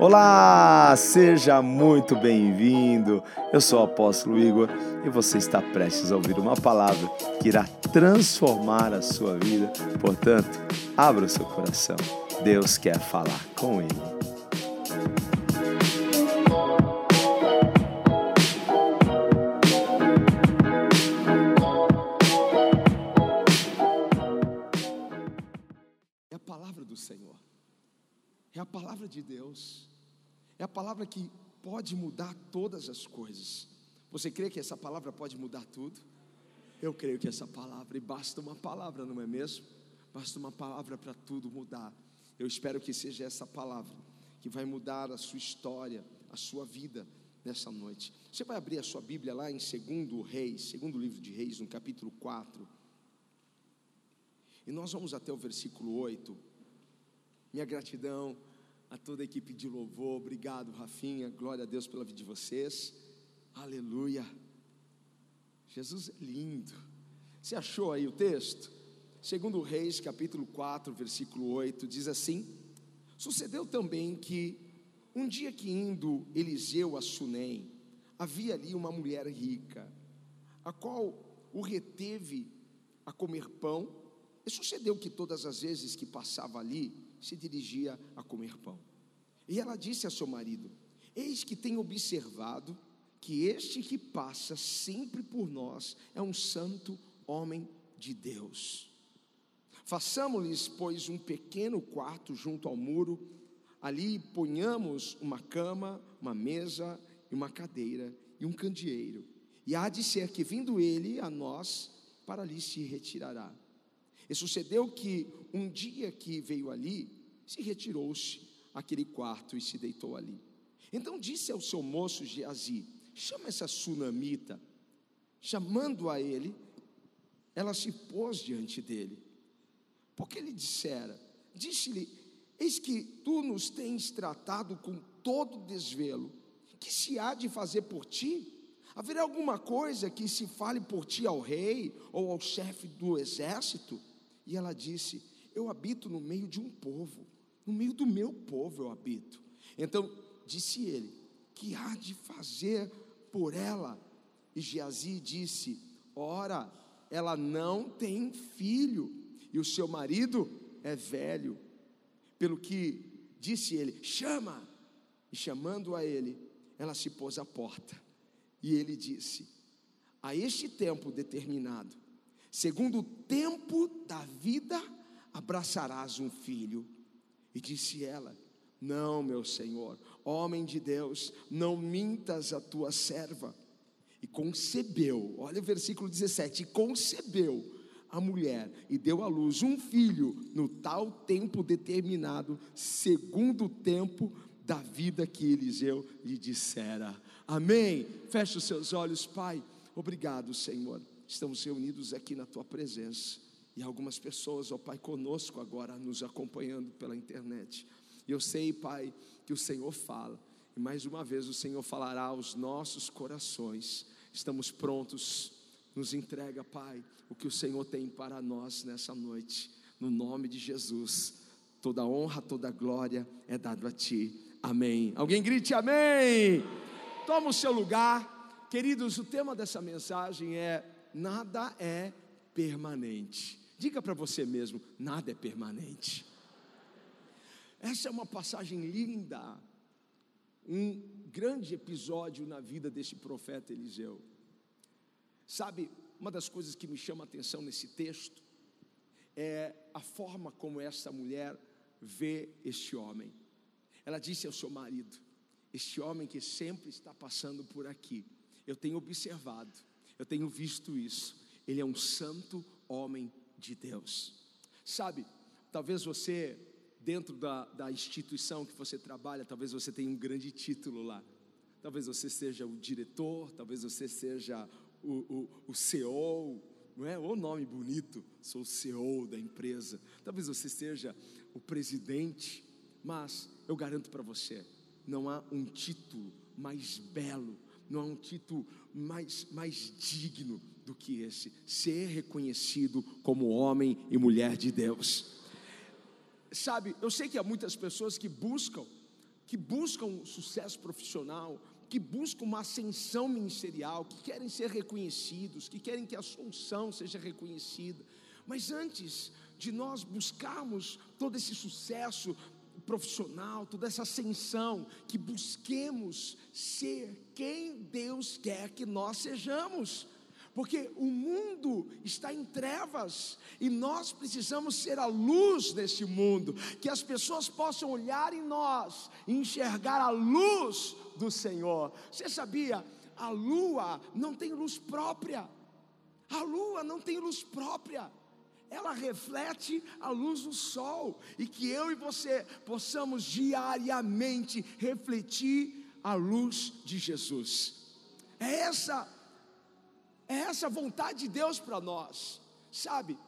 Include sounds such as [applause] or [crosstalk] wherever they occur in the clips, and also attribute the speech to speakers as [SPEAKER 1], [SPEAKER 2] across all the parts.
[SPEAKER 1] Olá, seja muito bem-vindo. Eu sou o apóstolo Igor e você está prestes a ouvir uma palavra que irá transformar a sua vida. Portanto, abra o seu coração. Deus quer falar com ele.
[SPEAKER 2] É a palavra do Senhor, é a palavra de Deus, é a palavra que pode mudar todas as coisas. Você crê que essa palavra pode mudar tudo? Eu creio que essa palavra, e basta uma palavra, não é mesmo? Basta uma palavra para tudo mudar. Eu espero que seja essa palavra que vai mudar a sua história, a sua vida nessa noite. Você vai abrir a sua Bíblia lá em 2 Reis, segundo livro de Reis, no capítulo 4. E nós vamos até o versículo 8. Minha gratidão a toda a equipe de louvor. Obrigado, Rafinha. Glória a Deus pela vida de vocês. Aleluia. Jesus é lindo. Você achou aí o texto? Segundo Reis, capítulo 4, versículo 8, diz assim: Sucedeu também que um dia que indo Eliseu a Sunem, havia ali uma mulher rica, a qual o reteve a comer pão e sucedeu que todas as vezes que passava ali, se dirigia a comer pão. E ela disse a seu marido: Eis que tenho observado que este que passa sempre por nós é um santo homem de Deus. Façamos-lhes, pois, um pequeno quarto junto ao muro, ali ponhamos uma cama, uma mesa e uma cadeira e um candeeiro. E há de ser que, vindo ele a nós, para ali se retirará. E sucedeu que um dia que veio ali, se retirou-se aquele quarto e se deitou ali. Então disse ao seu moço Geazi: Chama essa sunamita. Chamando a ele, ela se pôs diante dele. Porque ele dissera: Disse-lhe: Eis que tu nos tens tratado com todo desvelo. Que se há de fazer por ti? Haverá alguma coisa que se fale por ti ao rei ou ao chefe do exército? E ela disse: Eu habito no meio de um povo, no meio do meu povo eu habito. Então disse ele: Que há de fazer por ela? E Geazi disse: Ora, ela não tem filho, e o seu marido é velho. Pelo que disse ele: Chama! E chamando a ele, ela se pôs à porta. E ele disse: A este tempo determinado, segundo o tempo da vida, abraçarás um filho. E disse ela: Não, meu senhor, homem de Deus, não mintas a tua serva. E concebeu, olha o versículo 17: e concebeu a mulher e deu à luz um filho no tal tempo determinado, segundo o tempo da vida que Eliseu lhe dissera. Amém. Feche os seus olhos, Pai. Obrigado, Senhor estamos reunidos aqui na tua presença. E algumas pessoas, ó Pai, conosco agora, nos acompanhando pela internet. E eu sei, Pai, que o Senhor fala. E mais uma vez o Senhor falará aos nossos corações. Estamos prontos. Nos entrega, Pai, o que o Senhor tem para nós nessa noite. No nome de Jesus. Toda honra, toda glória é dado a Ti. Amém. Alguém grite amém. Toma o seu lugar. Queridos, o tema dessa mensagem é nada é permanente. Diga para você mesmo: nada é permanente. Essa é uma passagem linda, um grande episódio na vida desse profeta Eliseu. Sabe, uma das coisas que me chama a atenção nesse texto é a forma como essa mulher vê este homem. Ela disse ao seu marido: Este homem que sempre está passando por aqui, eu tenho observado eu tenho visto isso. Ele é um santo homem de Deus. Sabe, talvez você, dentro da, da instituição que você trabalha, talvez você tenha um grande título lá. Talvez você seja o diretor, talvez você seja o, o, o CEO, não é? O nome bonito, sou o CEO da empresa. Talvez você seja o presidente, mas eu garanto para você, não há um título mais belo não há um título mais, mais digno do que esse: ser reconhecido como homem e mulher de Deus. Sabe, eu sei que há muitas pessoas que buscam que buscam sucesso profissional, que buscam uma ascensão ministerial, que querem ser reconhecidos, que querem que a solução seja reconhecida. Mas antes de nós buscarmos todo esse sucesso profissional, toda essa ascensão, que busquemos ser quem Deus quer que nós sejamos porque o mundo está em trevas e nós precisamos ser a luz desse mundo, que as pessoas possam olhar em nós e enxergar a luz do Senhor. Você sabia? A lua não tem luz própria. A lua não tem luz própria. Ela reflete a luz do sol e que eu e você possamos diariamente refletir a luz de Jesus. É essa é essa vontade de Deus para nós, sabe?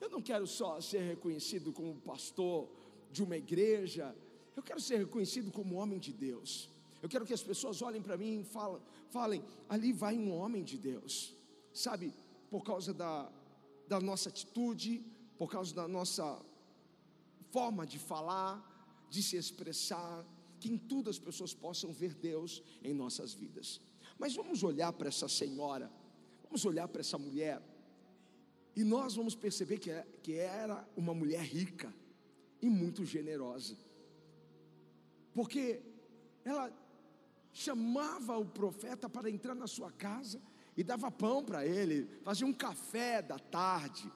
[SPEAKER 2] Eu não quero só ser reconhecido como pastor de uma igreja, eu quero ser reconhecido como homem de Deus. Eu quero que as pessoas olhem para mim e falem, falem, ali vai um homem de Deus, sabe? Por causa da, da nossa atitude, por causa da nossa forma de falar, de se expressar, que em tudo as pessoas possam ver Deus em nossas vidas. Mas vamos olhar para essa senhora Vamos olhar para essa mulher e nós vamos perceber que, é, que era uma mulher rica e muito generosa, porque ela chamava o profeta para entrar na sua casa e dava pão para ele, fazia um café da tarde,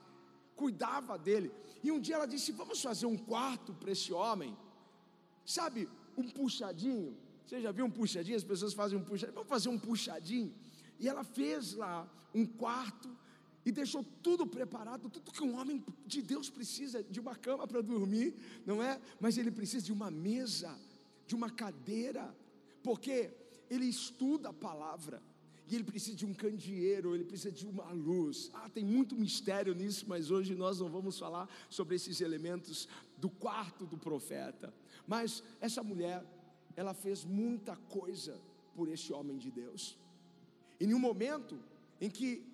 [SPEAKER 2] cuidava dele. E um dia ela disse: Vamos fazer um quarto para esse homem, sabe, um puxadinho. Você já viu um puxadinho? As pessoas fazem um puxadinho. Vamos fazer um puxadinho. E ela fez lá um quarto e deixou tudo preparado, tudo que um homem de Deus precisa, de uma cama para dormir, não é? Mas ele precisa de uma mesa, de uma cadeira, porque ele estuda a palavra. E ele precisa de um candeeiro, ele precisa de uma luz. Ah, tem muito mistério nisso, mas hoje nós não vamos falar sobre esses elementos do quarto do profeta. Mas essa mulher, ela fez muita coisa por esse homem de Deus. E em um momento em que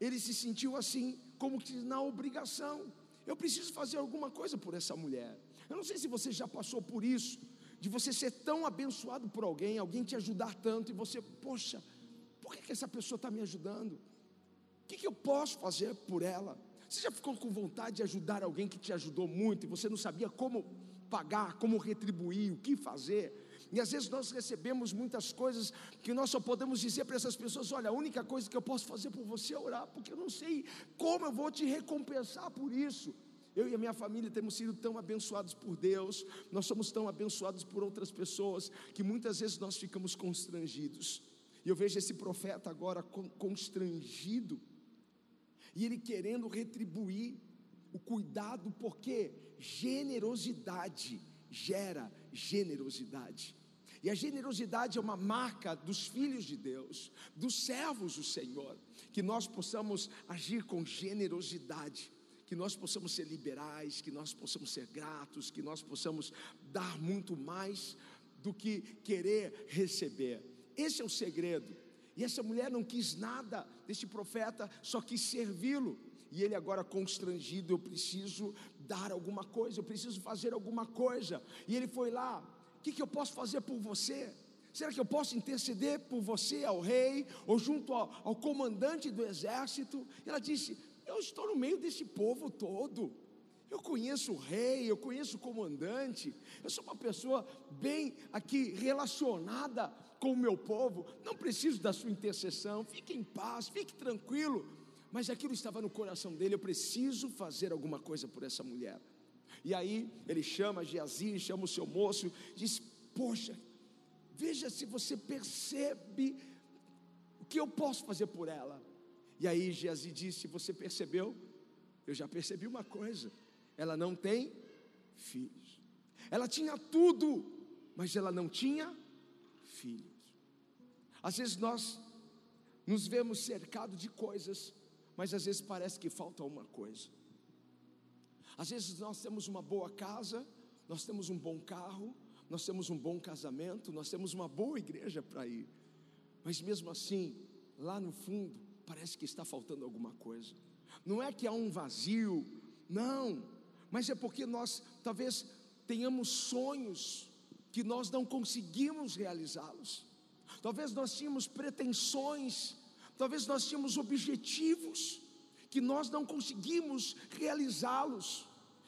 [SPEAKER 2] ele se sentiu assim, como que na obrigação, eu preciso fazer alguma coisa por essa mulher. Eu não sei se você já passou por isso, de você ser tão abençoado por alguém, alguém te ajudar tanto, e você, poxa, por que, que essa pessoa está me ajudando? O que, que eu posso fazer por ela? Você já ficou com vontade de ajudar alguém que te ajudou muito e você não sabia como pagar, como retribuir, o que fazer? E às vezes nós recebemos muitas coisas que nós só podemos dizer para essas pessoas: olha, a única coisa que eu posso fazer por você é orar, porque eu não sei como eu vou te recompensar por isso. Eu e a minha família temos sido tão abençoados por Deus, nós somos tão abençoados por outras pessoas, que muitas vezes nós ficamos constrangidos. E eu vejo esse profeta agora constrangido, e ele querendo retribuir o cuidado, porque generosidade gera generosidade. E a generosidade é uma marca dos filhos de Deus, dos servos do Senhor, que nós possamos agir com generosidade, que nós possamos ser liberais, que nós possamos ser gratos, que nós possamos dar muito mais do que querer receber. Esse é o segredo. E essa mulher não quis nada desse profeta, só quis servi-lo. E ele agora constrangido, eu preciso dar alguma coisa, eu preciso fazer alguma coisa. E ele foi lá, o que, que eu posso fazer por você? Será que eu posso interceder por você ao rei, ou junto ao, ao comandante do exército? E ela disse: Eu estou no meio desse povo todo. Eu conheço o rei, eu conheço o comandante, eu sou uma pessoa bem aqui relacionada com o meu povo, não preciso da sua intercessão, fique em paz, fique tranquilo. Mas aquilo estava no coração dele, eu preciso fazer alguma coisa por essa mulher. E aí ele chama Geazi, chama o seu moço, diz: Poxa, veja se você percebe o que eu posso fazer por ela. E aí Geazi disse: Você percebeu? Eu já percebi uma coisa: ela não tem filhos. Ela tinha tudo, mas ela não tinha filhos. Às vezes nós nos vemos cercados de coisas, mas às vezes parece que falta uma coisa. Às vezes nós temos uma boa casa, nós temos um bom carro, nós temos um bom casamento, nós temos uma boa igreja para ir, mas mesmo assim, lá no fundo, parece que está faltando alguma coisa. Não é que há um vazio, não, mas é porque nós talvez tenhamos sonhos que nós não conseguimos realizá-los. Talvez nós tínhamos pretensões, talvez nós tínhamos objetivos que nós não conseguimos realizá-los.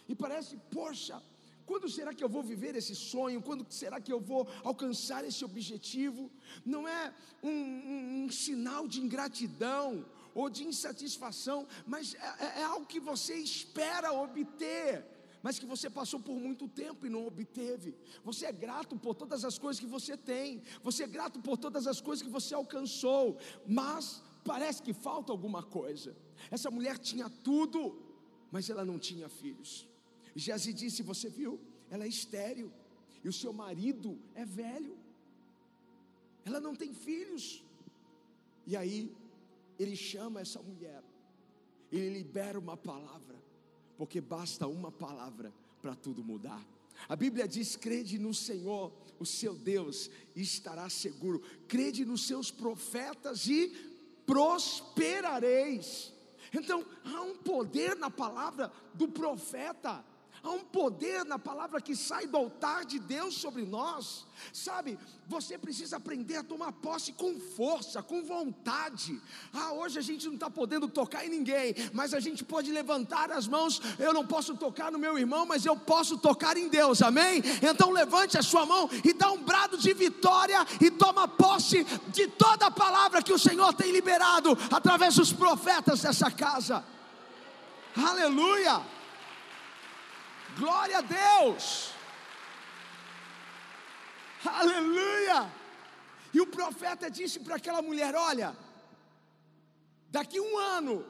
[SPEAKER 2] E parece, poxa, quando será que eu vou viver esse sonho? Quando será que eu vou alcançar esse objetivo? Não é um, um, um sinal de ingratidão ou de insatisfação, mas é, é, é algo que você espera obter mas que você passou por muito tempo e não obteve. Você é grato por todas as coisas que você tem, você é grato por todas as coisas que você alcançou, mas parece que falta alguma coisa. Essa mulher tinha tudo, mas ela não tinha filhos. Geazi disse: Você viu? Ela é estéril, e o seu marido é velho, ela não tem filhos. E aí, ele chama essa mulher, ele libera uma palavra, porque basta uma palavra para tudo mudar. A Bíblia diz: crede no Senhor, o seu Deus, e estará seguro. Crede nos seus profetas e prosperareis. Então, há um poder na palavra do profeta. Há um poder na palavra que sai do altar de Deus sobre nós. Sabe, você precisa aprender a tomar posse com força, com vontade. Ah, hoje a gente não está podendo tocar em ninguém, mas a gente pode levantar as mãos. Eu não posso tocar no meu irmão, mas eu posso tocar em Deus, amém? Então levante a sua mão e dá um brado de vitória e toma posse de toda a palavra que o Senhor tem liberado através dos profetas dessa casa. Aleluia! Glória a Deus! Aleluia! E o profeta disse para aquela mulher: Olha, daqui um ano,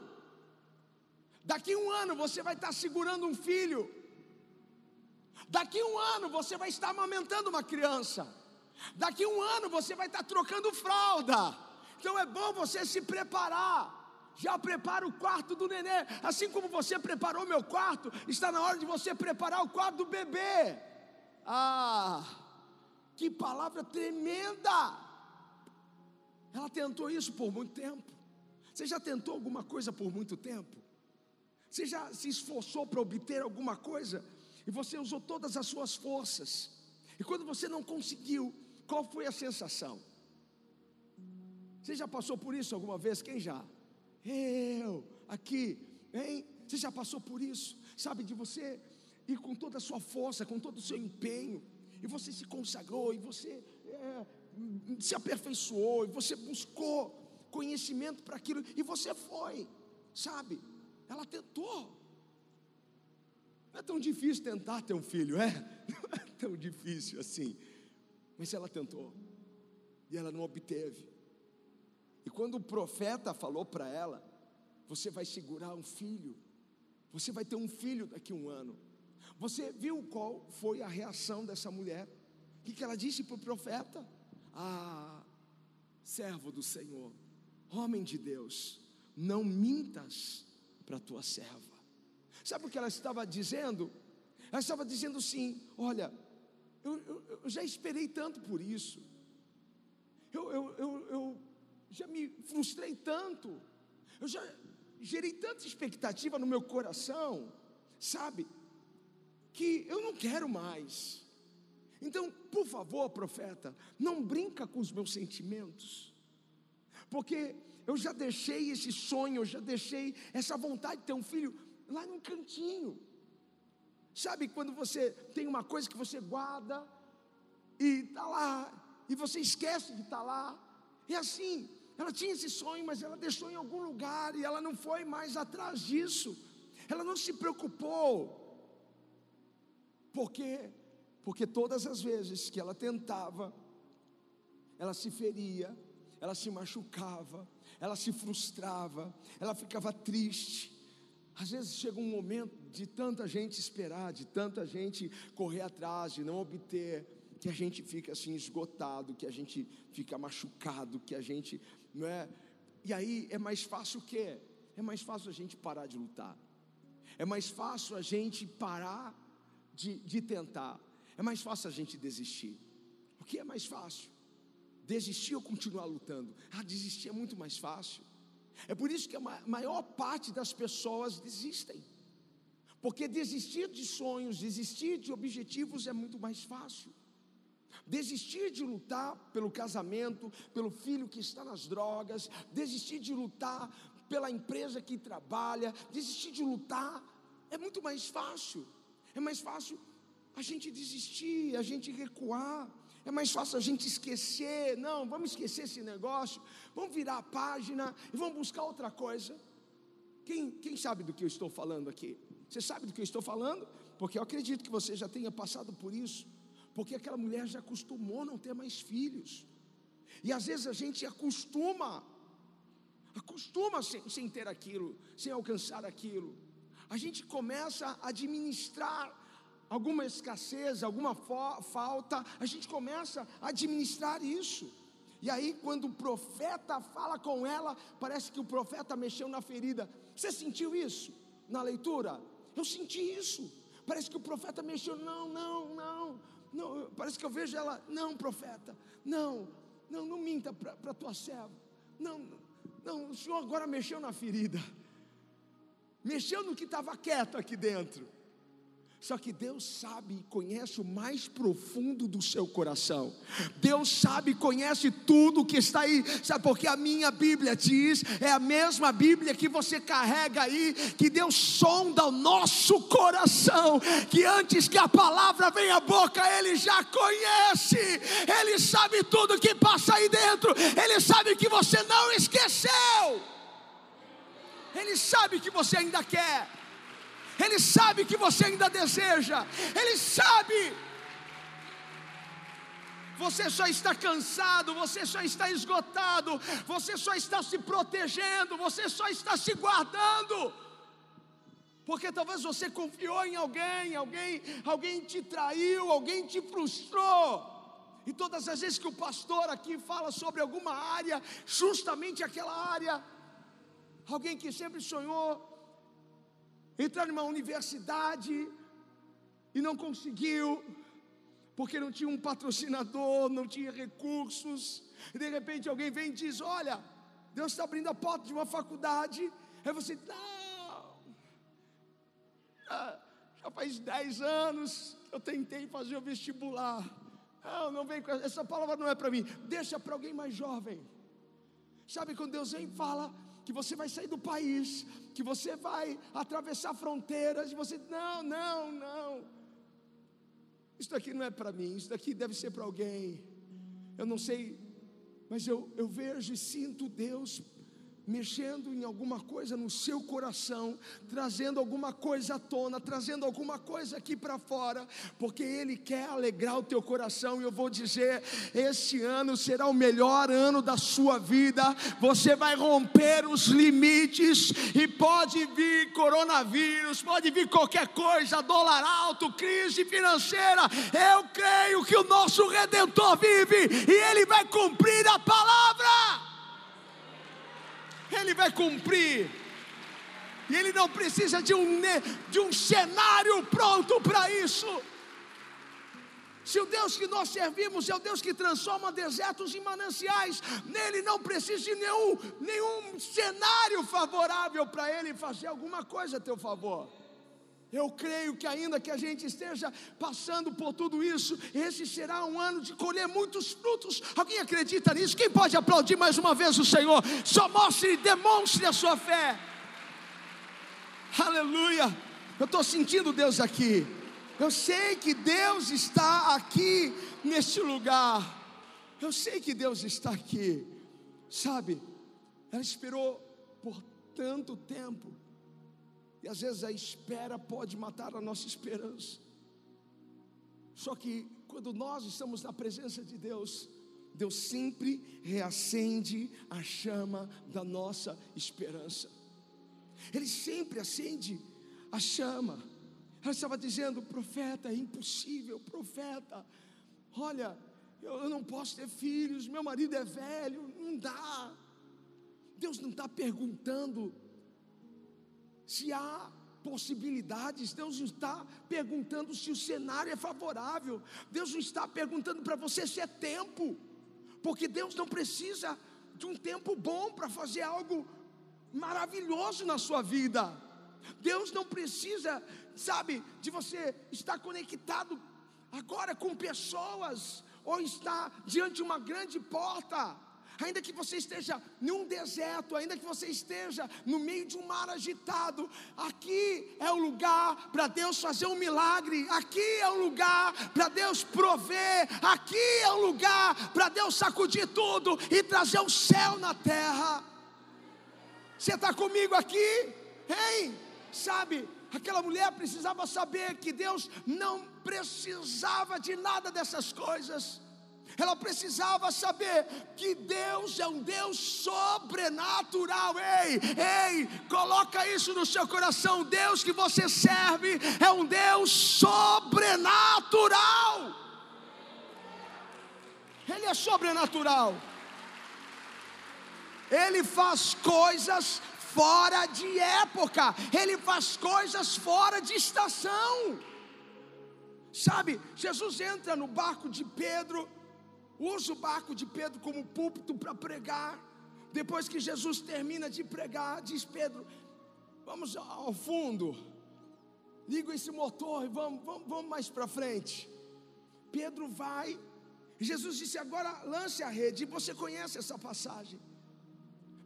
[SPEAKER 2] daqui um ano você vai estar segurando um filho, daqui um ano você vai estar amamentando uma criança, daqui um ano você vai estar trocando fralda. Então é bom você se preparar já prepara o quarto do nenê, assim como você preparou meu quarto, está na hora de você preparar o quarto do bebê. Ah, que palavra tremenda! Ela tentou isso por muito tempo. Você já tentou alguma coisa por muito tempo? Você já se esforçou para obter alguma coisa e você usou todas as suas forças? E quando você não conseguiu, qual foi a sensação? Você já passou por isso alguma vez? Quem já? Eu, aqui, hein? Você já passou por isso, sabe? De você ir com toda a sua força, com todo o seu empenho, e você se consagrou, e você é, se aperfeiçoou, e você buscou conhecimento para aquilo, e você foi, sabe? Ela tentou. Não é tão difícil tentar ter um filho, é? [laughs] Não é tão difícil assim. Mas ela tentou, e ela não obteve. E quando o profeta falou para ela: Você vai segurar um filho, você vai ter um filho daqui a um ano. Você viu qual foi a reação dessa mulher? O que, ela disse para o profeta? Ah, servo do Senhor, homem de Deus, não mintas para tua serva. Sabe o que ela estava dizendo? Ela estava dizendo assim: Olha, eu, eu, eu já esperei tanto por isso. Eu, eu, eu, eu já me frustrei tanto, eu já gerei tanta expectativa no meu coração, sabe, que eu não quero mais. Então, por favor, profeta, não brinca com os meus sentimentos, porque eu já deixei esse sonho, eu já deixei essa vontade de ter um filho lá num cantinho. Sabe quando você tem uma coisa que você guarda e está lá, e você esquece de estar tá lá? É assim, ela tinha esse sonho, mas ela deixou em algum lugar e ela não foi mais atrás disso. Ela não se preocupou. Por quê? Porque todas as vezes que ela tentava, ela se feria, ela se machucava, ela se frustrava, ela ficava triste. Às vezes chega um momento de tanta gente esperar, de tanta gente correr atrás, de não obter, que a gente fica assim esgotado, que a gente fica machucado, que a gente não é? E aí é mais fácil o quê? É mais fácil a gente parar de lutar. É mais fácil a gente parar de, de tentar. É mais fácil a gente desistir. O que é mais fácil? Desistir ou continuar lutando? Ah, desistir é muito mais fácil. É por isso que a maior parte das pessoas desistem. Porque desistir de sonhos, desistir de objetivos é muito mais fácil. Desistir de lutar pelo casamento, pelo filho que está nas drogas, desistir de lutar pela empresa que trabalha, desistir de lutar, é muito mais fácil. É mais fácil a gente desistir, a gente recuar. É mais fácil a gente esquecer. Não, vamos esquecer esse negócio. Vamos virar a página e vamos buscar outra coisa. Quem, quem sabe do que eu estou falando aqui? Você sabe do que eu estou falando? Porque eu acredito que você já tenha passado por isso. Porque aquela mulher já acostumou não ter mais filhos. E às vezes a gente acostuma, acostuma sem, sem ter aquilo, sem alcançar aquilo. A gente começa a administrar alguma escassez, alguma falta, a gente começa a administrar isso. E aí, quando o profeta fala com ela, parece que o profeta mexeu na ferida. Você sentiu isso na leitura? Eu senti isso. Parece que o profeta mexeu. Não, não, não. Não. Parece que eu vejo ela. Não, profeta. Não, não, não minta para a tua serva. Não, não, o Senhor agora mexeu na ferida. Mexeu no que estava quieto aqui dentro. Só que Deus sabe e conhece o mais profundo do seu coração. Deus sabe e conhece tudo que está aí. Sabe porque a minha Bíblia diz, é a mesma Bíblia que você carrega aí, que Deus sonda o nosso coração, que antes que a palavra venha à boca, ele já conhece. Ele sabe tudo que passa aí dentro. Ele sabe que você não esqueceu. Ele sabe que você ainda quer. Ele sabe que você ainda deseja, Ele sabe. Você só está cansado, você só está esgotado, você só está se protegendo, você só está se guardando. Porque talvez você confiou em alguém, alguém, alguém te traiu, alguém te frustrou. E todas as vezes que o pastor aqui fala sobre alguma área, justamente aquela área, alguém que sempre sonhou entrar numa universidade e não conseguiu, porque não tinha um patrocinador, não tinha recursos, e de repente alguém vem e diz: Olha, Deus está abrindo a porta de uma faculdade, aí você, não, ah, já faz 10 anos que eu tentei fazer o vestibular, não, não vem com essa palavra não é para mim, deixa para alguém mais jovem. Sabe quando Deus vem e fala, que você vai sair do país, que você vai atravessar fronteiras, e você, não, não, não. Isso daqui não é para mim, isso daqui deve ser para alguém. Eu não sei, mas eu, eu vejo e sinto Deus mexendo em alguma coisa no seu coração, trazendo alguma coisa à tona, trazendo alguma coisa aqui para fora, porque Ele quer alegrar o teu coração. E eu vou dizer: esse ano será o melhor ano da sua vida. Você vai romper os limites e pode vir coronavírus, pode vir qualquer coisa, dólar alto, crise financeira. Eu creio que o nosso Redentor vive e Ele vai cumprir a palavra. Ele vai cumprir. E Ele não precisa de um, de um cenário pronto para isso. Se o Deus que nós servimos é o Deus que transforma desertos em mananciais, nele não precisa de nenhum, nenhum cenário favorável para Ele fazer alguma coisa a teu favor. Eu creio que ainda que a gente esteja passando por tudo isso, esse será um ano de colher muitos frutos. Alguém acredita nisso? Quem pode aplaudir mais uma vez o Senhor? Só mostre e demonstre a sua fé. Aleluia. Eu estou sentindo Deus aqui. Eu sei que Deus está aqui neste lugar. Eu sei que Deus está aqui. Sabe, ela esperou por tanto tempo e às vezes a espera pode matar a nossa esperança. Só que quando nós estamos na presença de Deus, Deus sempre reacende a chama da nossa esperança. Ele sempre acende a chama. Ela estava dizendo, profeta, é impossível, profeta. Olha, eu, não posso ter filhos, meu marido é velho, não dá. Deus não está perguntando se há possibilidades, Deus está perguntando se o cenário é favorável, Deus não está perguntando para você se é tempo, porque Deus não precisa de um tempo bom para fazer algo maravilhoso na sua vida. Deus não precisa, sabe, de você estar conectado agora com pessoas ou está diante de uma grande porta, ainda que você esteja num deserto, ainda que você esteja no meio de um mar agitado, aqui é o lugar para Deus fazer um milagre, aqui é o lugar para Deus prover, aqui é o lugar para Deus sacudir tudo e trazer o céu na terra. Você está comigo aqui? Hein? Sabe, aquela mulher precisava saber que Deus não precisava de nada dessas coisas. Ela precisava saber que Deus é um Deus sobrenatural. Ei, ei, coloca isso no seu coração. Deus que você serve é um Deus sobrenatural. Ele é sobrenatural. Ele faz coisas fora de época, ele faz coisas fora de estação. Sabe, Jesus entra no barco de Pedro, usa o barco de Pedro como púlpito para pregar. Depois que Jesus termina de pregar, diz Pedro: Vamos ao fundo, liga esse motor e vamos, vamos, vamos mais para frente. Pedro vai, Jesus disse: Agora lance a rede. E você conhece essa passagem.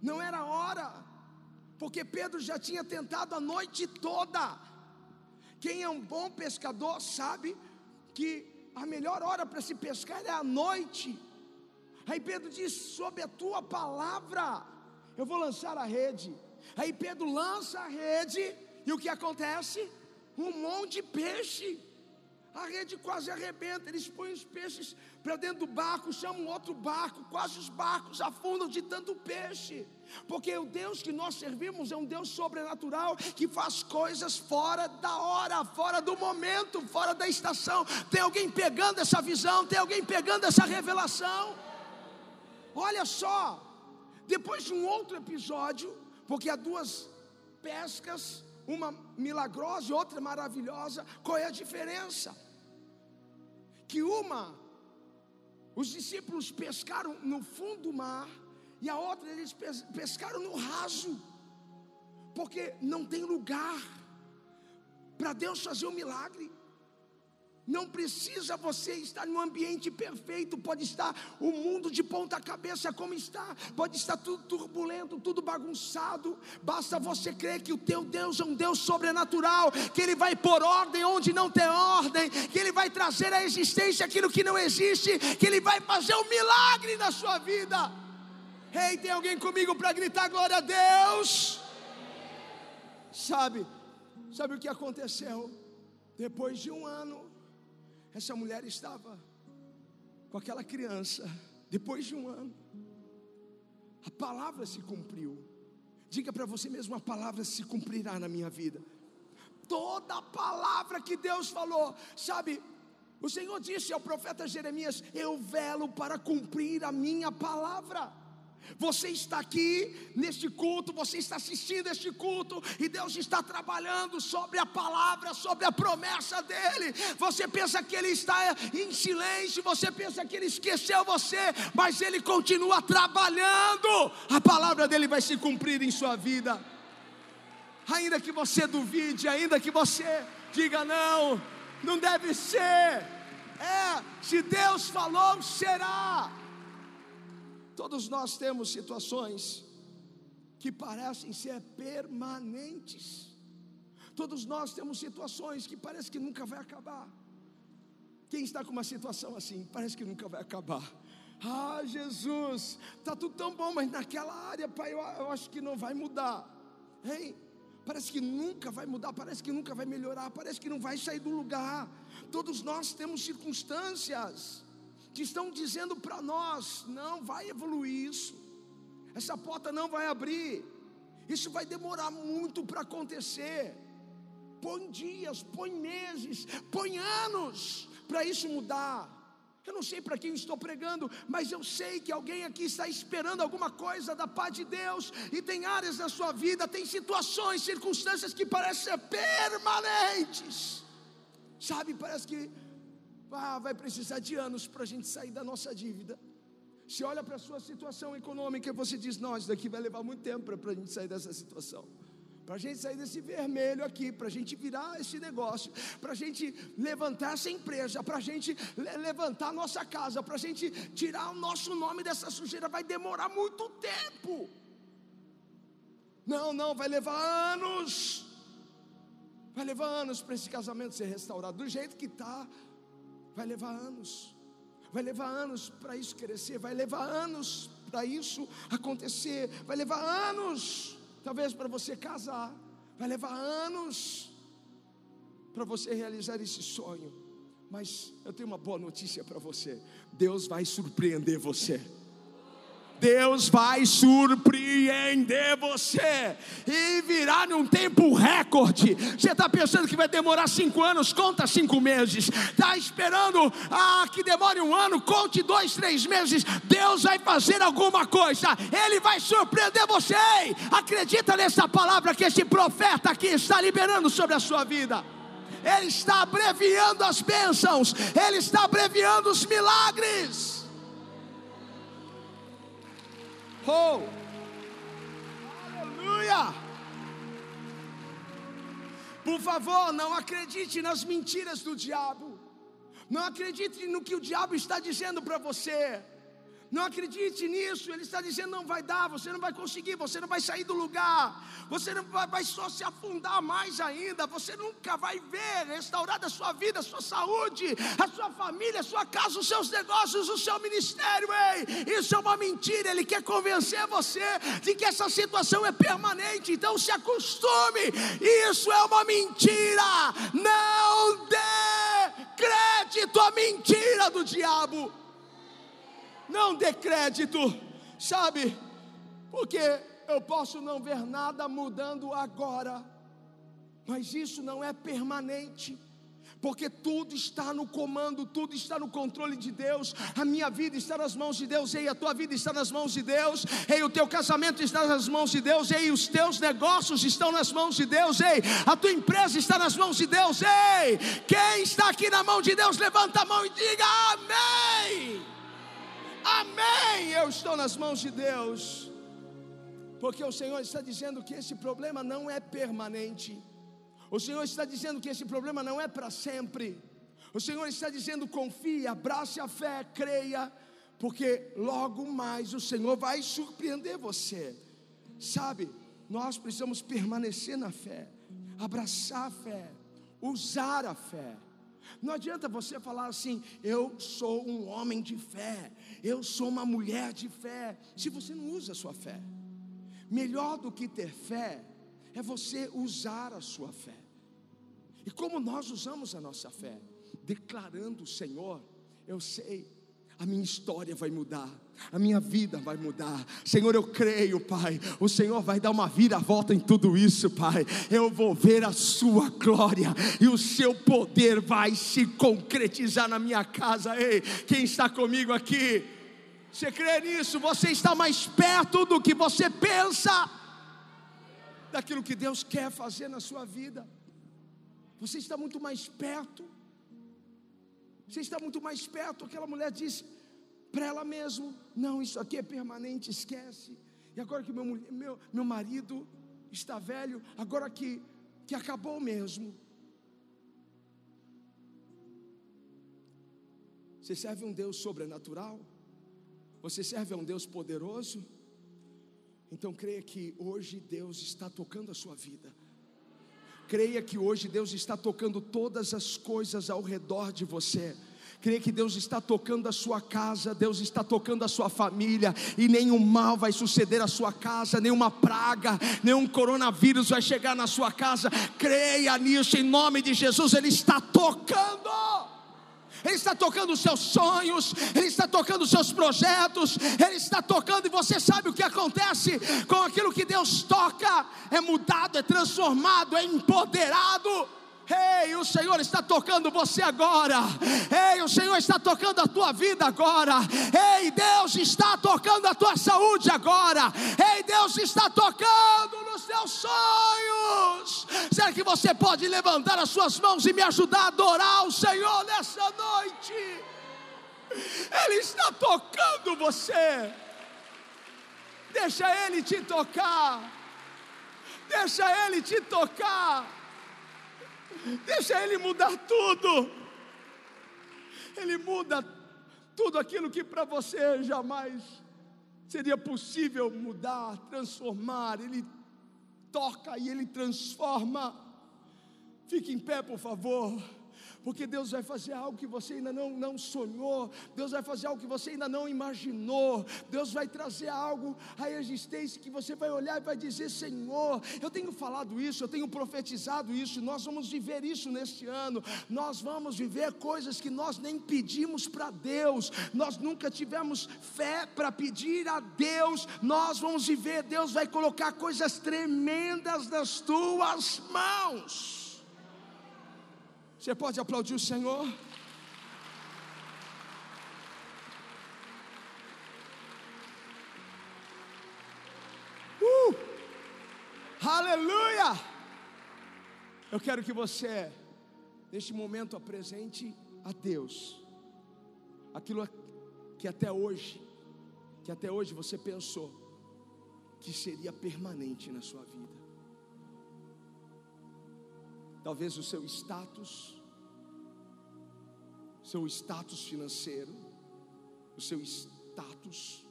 [SPEAKER 2] Não era hora, porque Pedro já tinha tentado a noite toda. Quem é um bom pescador sabe que a melhor hora para se pescar é a noite. Aí Pedro diz: Sob a tua palavra, eu vou lançar a rede. Aí Pedro lança a rede, e o que acontece? Um monte de peixe. A rede quase arrebenta. Eles põem os peixes para dentro do barco, chamam outro barco, quase os barcos afundam de tanto peixe. Porque o Deus que nós servimos é um Deus sobrenatural que faz coisas fora da hora, fora do momento, fora da estação. Tem alguém pegando essa visão, tem alguém pegando essa revelação. Olha só, depois de um outro episódio, porque há duas pescas, uma milagrosa e outra maravilhosa, qual é a diferença? Que uma, os discípulos pescaram no fundo do mar e a outra eles pescaram no raso, porque não tem lugar para Deus fazer um milagre. Não precisa você estar num ambiente perfeito, pode estar o mundo de ponta cabeça como está, pode estar tudo turbulento, tudo bagunçado. Basta você crer que o teu Deus é um Deus sobrenatural, que ele vai pôr ordem onde não tem ordem, que ele vai trazer à existência aquilo que não existe, que ele vai fazer um milagre na sua vida. Ei, tem alguém comigo para gritar glória a Deus? Sabe, sabe o que aconteceu? Depois de um ano, essa mulher estava com aquela criança. Depois de um ano, a palavra se cumpriu. Diga para você mesmo: a palavra se cumprirá na minha vida. Toda a palavra que Deus falou, sabe, o Senhor disse ao profeta Jeremias: Eu velo para cumprir a minha palavra. Você está aqui neste culto, você está assistindo este culto e Deus está trabalhando sobre a palavra, sobre a promessa dele. Você pensa que ele está em silêncio, você pensa que ele esqueceu você, mas ele continua trabalhando. A palavra dele vai se cumprir em sua vida. Ainda que você duvide, ainda que você diga não, não deve ser. É, se Deus falou, será. Todos nós temos situações que parecem ser permanentes. Todos nós temos situações que parece que nunca vai acabar. Quem está com uma situação assim, parece que nunca vai acabar. Ah, Jesus, está tudo tão bom, mas naquela área, pai, eu, eu acho que não vai mudar. Hein? Parece que nunca vai mudar, parece que nunca vai melhorar, parece que não vai sair do lugar. Todos nós temos circunstâncias que estão dizendo para nós: não vai evoluir isso, essa porta não vai abrir, isso vai demorar muito para acontecer. Põe dias, põe meses, põe anos para isso mudar. Eu não sei para quem estou pregando, mas eu sei que alguém aqui está esperando alguma coisa da paz de Deus, e tem áreas da sua vida, tem situações, circunstâncias que parecem ser permanentes. Sabe, parece que ah, vai precisar de anos para a gente sair da nossa dívida. Se olha para a sua situação econômica e você diz: Não, isso daqui vai levar muito tempo para a gente sair dessa situação. para a gente sair desse vermelho aqui, para a gente virar esse negócio, para a gente levantar essa empresa, para a gente levantar a nossa casa, para a gente tirar o nosso nome dessa sujeira, vai demorar muito tempo. Não, não, vai levar anos. Vai levar anos para esse casamento ser restaurado. Do jeito que está, vai levar anos. Vai levar anos para isso crescer. Vai levar anos para isso acontecer. Vai levar anos talvez para você casar, vai levar anos para você realizar esse sonho. Mas eu tenho uma boa notícia para você: Deus vai surpreender você. Deus vai surpreender você e virá num tempo recorde. Você está pensando que vai demorar cinco anos? Conta cinco meses. Está esperando ah, que demore um ano? Conte dois, três meses. Deus vai fazer alguma coisa. Ele vai surpreender você. Acredita nessa palavra que esse profeta aqui está liberando sobre a sua vida. Ele está abreviando as bênçãos. Ele está abreviando os milagres. Oh! Aleluia! Por favor, não acredite nas mentiras do diabo. Não acredite no que o diabo está dizendo para você. Não acredite nisso. Ele está dizendo: não vai dar, você não vai conseguir, você não vai sair do lugar, você não vai, vai só se afundar mais ainda. Você nunca vai ver restaurada a sua vida, a sua saúde, a sua família, a sua casa, os seus negócios, o seu ministério. Ei, isso é uma mentira. Ele quer convencer você de que essa situação é permanente. Então se acostume. Isso é uma mentira. Não dê crédito à mentira do diabo não dê crédito, sabe? Porque eu posso não ver nada mudando agora, mas isso não é permanente. Porque tudo está no comando, tudo está no controle de Deus. A minha vida está nas mãos de Deus, ei, a tua vida está nas mãos de Deus, ei, o teu casamento está nas mãos de Deus, ei, os teus negócios estão nas mãos de Deus, ei, a tua empresa está nas mãos de Deus, ei. Quem está aqui na mão de Deus, levanta a mão e diga amém. Amém. Eu estou nas mãos de Deus. Porque o Senhor está dizendo que esse problema não é permanente. O Senhor está dizendo que esse problema não é para sempre. O Senhor está dizendo: confie, abrace a fé, creia, porque logo mais o Senhor vai surpreender você. Sabe, nós precisamos permanecer na fé, abraçar a fé, usar a fé. Não adianta você falar assim, eu sou um homem de fé, eu sou uma mulher de fé, se você não usa a sua fé. Melhor do que ter fé é você usar a sua fé. E como nós usamos a nossa fé? Declarando, Senhor, eu sei a minha história vai mudar, a minha vida vai mudar. Senhor, eu creio, Pai. O Senhor vai dar uma vira-volta em tudo isso, Pai. Eu vou ver a Sua glória e o Seu poder vai se concretizar na minha casa. Ei, quem está comigo aqui? Você crê nisso? Você está mais perto do que você pensa, daquilo que Deus quer fazer na sua vida. Você está muito mais perto. Você está muito mais perto. Aquela mulher disse para ela mesma: Não, isso aqui é permanente, esquece. E agora que meu, meu, meu marido está velho, agora que, que acabou mesmo. Você serve um Deus sobrenatural? Você serve a um Deus poderoso? Então creia que hoje Deus está tocando a sua vida. Creia que hoje Deus está tocando todas as coisas ao redor de você. Creia que Deus está tocando a sua casa, Deus está tocando a sua família, e nenhum mal vai suceder à sua casa, nenhuma praga, nenhum coronavírus vai chegar na sua casa. Creia nisso, em nome de Jesus, Ele está tocando. Ele está tocando os seus sonhos, Ele está tocando os seus projetos, Ele está tocando, e você sabe o que acontece com aquilo que Deus toca: é mudado, é transformado, é empoderado. Ei, o Senhor está tocando você agora. Ei, o Senhor está tocando a tua vida agora. Ei, Deus está tocando a tua saúde agora. Ei, Deus está tocando nos teus sonhos. Será que você pode levantar as suas mãos e me ajudar a adorar o Senhor nessa noite? Ele está tocando você. Deixa Ele te tocar. Deixa Ele te tocar. Deixa Ele mudar tudo. Ele muda tudo aquilo que para você jamais seria possível mudar, transformar. Ele toca e Ele transforma. Fique em pé, por favor porque Deus vai fazer algo que você ainda não, não sonhou, Deus vai fazer algo que você ainda não imaginou, Deus vai trazer algo à existência que você vai olhar e vai dizer: Senhor, eu tenho falado isso, eu tenho profetizado isso, nós vamos viver isso neste ano, nós vamos viver coisas que nós nem pedimos para Deus, nós nunca tivemos fé para pedir a Deus, nós vamos viver, Deus vai colocar coisas tremendas nas tuas mãos. Você pode aplaudir o Senhor? Uh! Aleluia! Eu quero que você, neste momento, apresente a Deus aquilo que até hoje, que até hoje você pensou que seria permanente na sua vida. Talvez o seu status, seu status financeiro, o seu status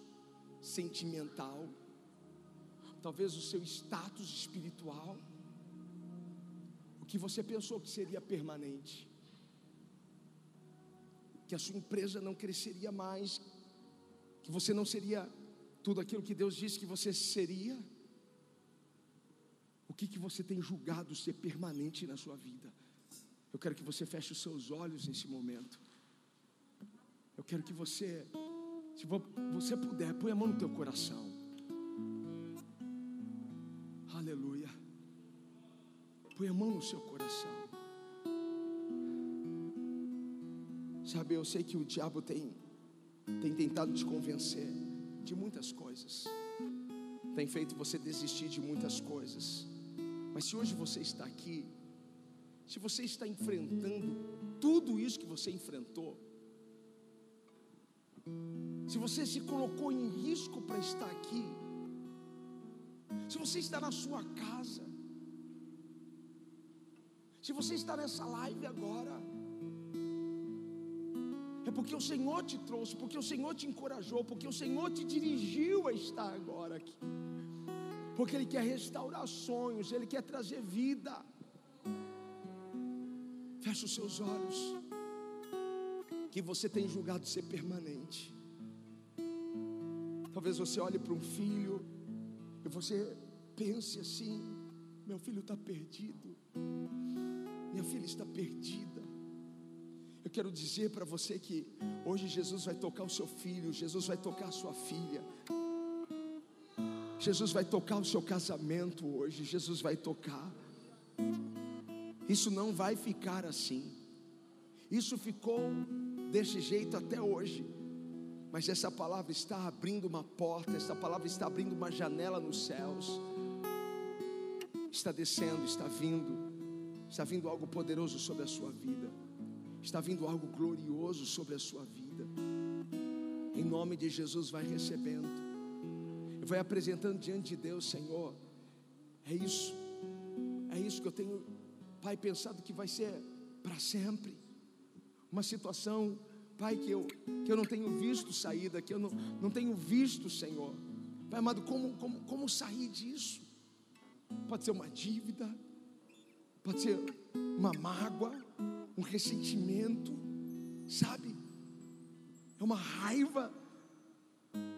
[SPEAKER 2] sentimental, talvez o seu status espiritual, o que você pensou que seria permanente, que a sua empresa não cresceria mais, que você não seria tudo aquilo que Deus disse que você seria. O que, que você tem julgado ser permanente na sua vida? Eu quero que você feche os seus olhos nesse momento. Eu quero que você, se você puder, põe a mão no teu coração. Aleluia. Põe a mão no seu coração. Sabe, eu sei que o diabo tem, tem tentado te convencer de muitas coisas, tem feito você desistir de muitas coisas. Mas se hoje você está aqui, se você está enfrentando tudo isso que você enfrentou, se você se colocou em risco para estar aqui, se você está na sua casa, se você está nessa live agora, é porque o Senhor te trouxe, porque o Senhor te encorajou, porque o Senhor te dirigiu a estar agora aqui, porque Ele quer restaurar sonhos, Ele quer trazer vida. Feche os seus olhos, que você tem julgado ser permanente. Talvez você olhe para um filho e você pense assim: meu filho está perdido, minha filha está perdida. Eu quero dizer para você que hoje Jesus vai tocar o seu filho, Jesus vai tocar a sua filha, Jesus vai tocar o seu casamento hoje, Jesus vai tocar. Isso não vai ficar assim. Isso ficou desse jeito até hoje. Mas essa palavra está abrindo uma porta, essa palavra está abrindo uma janela nos céus. Está descendo, está vindo, está vindo algo poderoso sobre a sua vida, está vindo algo glorioso sobre a sua vida. Em nome de Jesus, vai recebendo, vai apresentando diante de Deus, Senhor. É isso, é isso que eu tenho, Pai, pensado que vai ser para sempre. Uma situação Pai, que eu, que eu não tenho visto saída, que eu não, não tenho visto, Senhor. Pai amado, como, como, como sair disso? Pode ser uma dívida, pode ser uma mágoa, um ressentimento, sabe? É uma raiva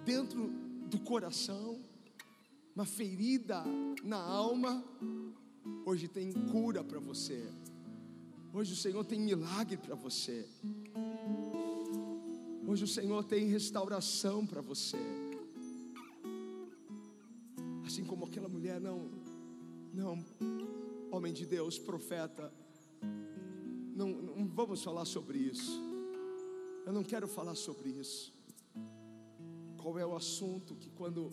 [SPEAKER 2] dentro do coração, uma ferida na alma. Hoje tem cura para você. Hoje o Senhor tem milagre para você. Hoje o Senhor tem restauração para você. Assim como aquela mulher, não, não, homem de Deus, profeta, não, não vamos falar sobre isso. Eu não quero falar sobre isso. Qual é o assunto que quando,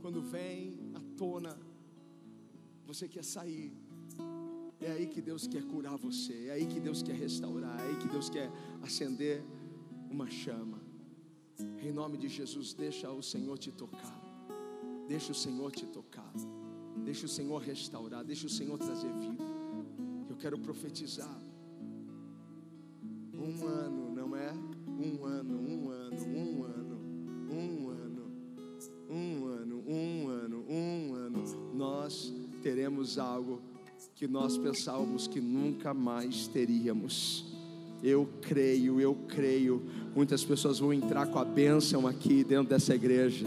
[SPEAKER 2] quando vem à tona, você quer sair? É aí que Deus quer curar você, é aí que Deus quer restaurar, é aí que Deus quer acender uma chama. Em nome de Jesus, deixa o Senhor te tocar. Deixa o Senhor te tocar. Deixa o Senhor restaurar, deixa o Senhor trazer vida. Eu quero profetizar. Um ano, algo que nós pensávamos que nunca mais teríamos. Eu creio, eu creio. Muitas pessoas vão entrar com a bênção aqui dentro dessa igreja.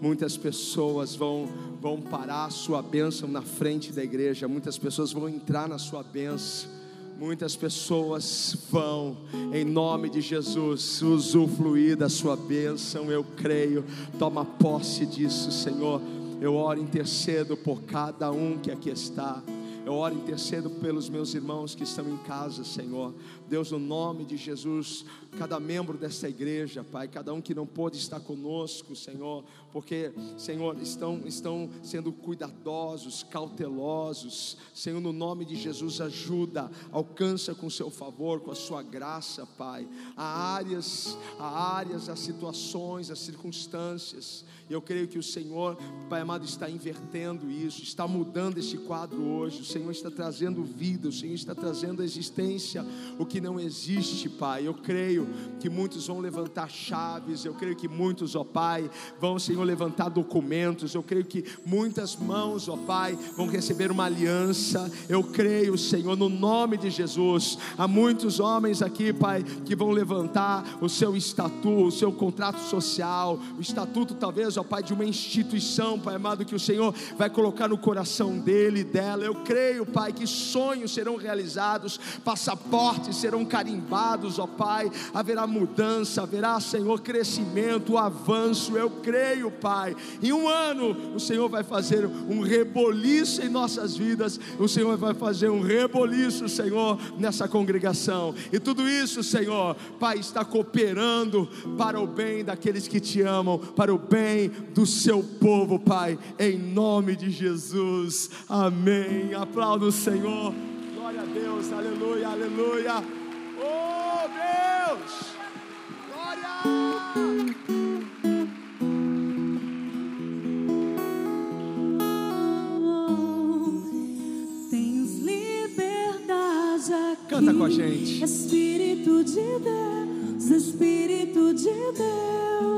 [SPEAKER 2] Muitas pessoas vão, vão parar a sua bênção na frente da igreja. Muitas pessoas vão entrar na sua bênção. Muitas pessoas vão, em nome de Jesus, usufruir da sua bênção. Eu creio. Toma posse disso, Senhor. Eu oro intercedo por cada um que aqui está. Eu oro intercedo pelos meus irmãos que estão em casa, Senhor. Deus, no nome de Jesus, cada membro dessa igreja, Pai, cada um que não pôde estar conosco, Senhor, porque, Senhor, estão, estão sendo cuidadosos, cautelosos. Senhor, no nome de Jesus, ajuda, alcança com seu favor, com a sua graça, Pai. Há áreas, há áreas, há situações, há circunstâncias. Eu creio que o Senhor, Pai amado, está invertendo isso, está mudando esse quadro hoje. O Senhor está trazendo vida, o Senhor está trazendo a existência, o que não existe, Pai. Eu creio que muitos vão levantar chaves, eu creio que muitos, ó Pai, vão, Senhor, levantar documentos. Eu creio que muitas mãos, ó Pai, vão receber uma aliança. Eu creio, Senhor, no nome de Jesus. Há muitos homens aqui, Pai, que vão levantar o seu estatuto, o seu contrato social, o estatuto talvez ó Pai, de uma instituição, Pai amado, que o Senhor vai colocar no coração dele e dela. Eu creio, Pai, que sonhos serão realizados, passaportes serão carimbados, ó Pai. Haverá mudança, haverá, Senhor, crescimento, avanço. Eu creio, Pai. Em um ano, o Senhor vai fazer um reboliço em nossas vidas. O Senhor vai fazer um reboliço, Senhor, nessa congregação. E tudo isso, Senhor, Pai, está cooperando para o bem daqueles que te amam, para o bem do seu povo, Pai, em nome de Jesus. Amém. Aplauda o Senhor. Glória a Deus. Aleluia, aleluia. Oh, Deus! Glória!
[SPEAKER 3] Tens liberdade aqui.
[SPEAKER 2] Canta com a gente.
[SPEAKER 3] Espírito de Deus, Espírito de Deus.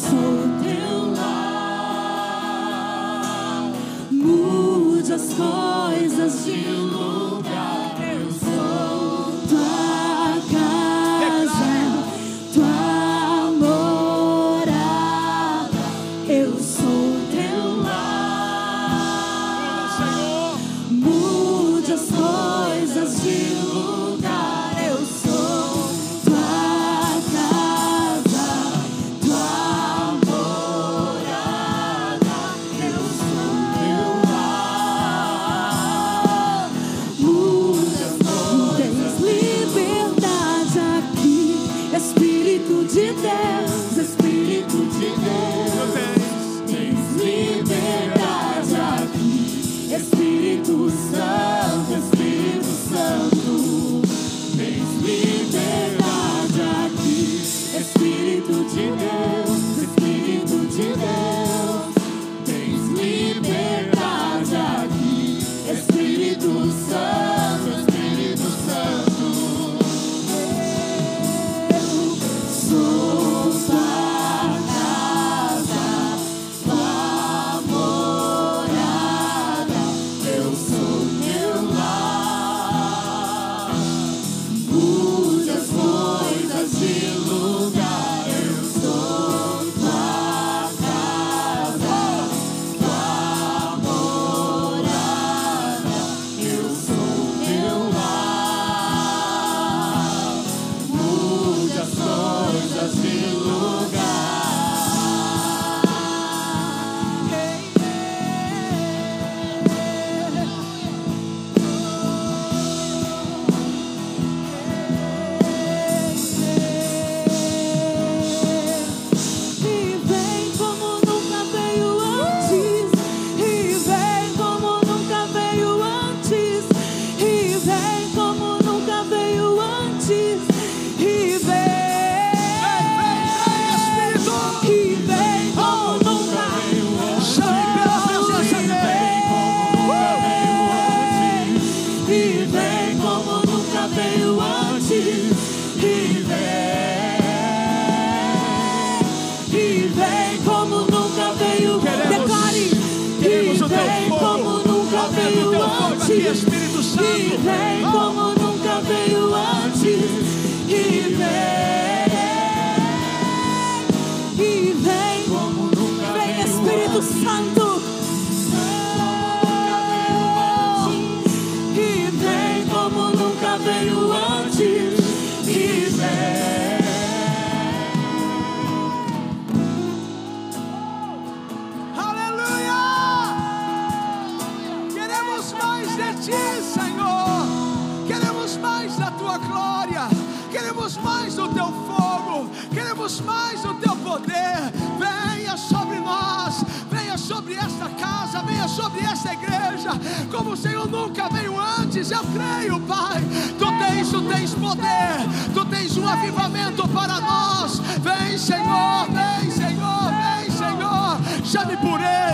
[SPEAKER 3] Sou teu lar. Mude as coisas de lugar. Eu creio, Pai. Tu tens, tu tens poder, tu tens um avivamento para nós. Vem, Senhor, vem, Senhor, vem, Senhor. Chame por Ele.